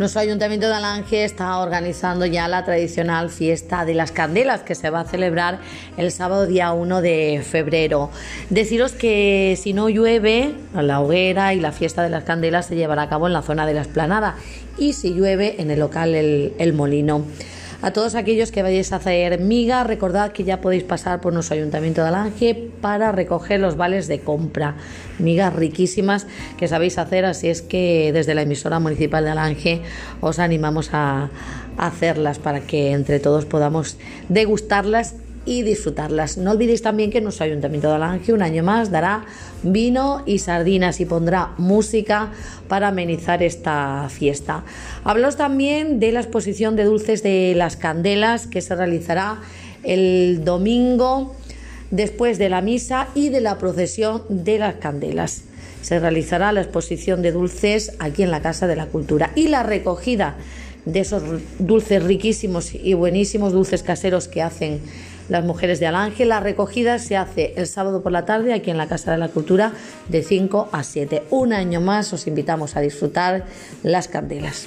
Nuestro Ayuntamiento de Alange está organizando ya la tradicional fiesta de las candelas que se va a celebrar el sábado día 1 de febrero. Deciros que si no llueve, la hoguera y la fiesta de las candelas se llevará a cabo en la zona de la esplanada y si llueve en el local El, el Molino. A todos aquellos que vayáis a hacer miga, recordad que ya podéis pasar por nuestro Ayuntamiento de Alange para recoger los vales de compra. Migas riquísimas que sabéis hacer, así es que desde la emisora municipal de Alange os animamos a, hacerlas para que entre todos podamos degustarlas y disfrutarlas. No olvidéis también que nuestro Ayuntamiento de Alange un año más dará vino y sardinas y pondrá música para amenizar esta fiesta. Hablaos también de la exposición de dulces de las candelas que se realizará el domingo después de la misa y de la procesión de las candelas. Se realizará la exposición de dulces aquí en la Casa de la Cultura y la recogida de esos dulces riquísimos y buenísimos dulces caseros que hacen las mujeres de Alange. La recogida se hace el sábado por la tarde aquí en la Casa de la Cultura de 5 a 7. Un año más os invitamos a disfrutar las candelas.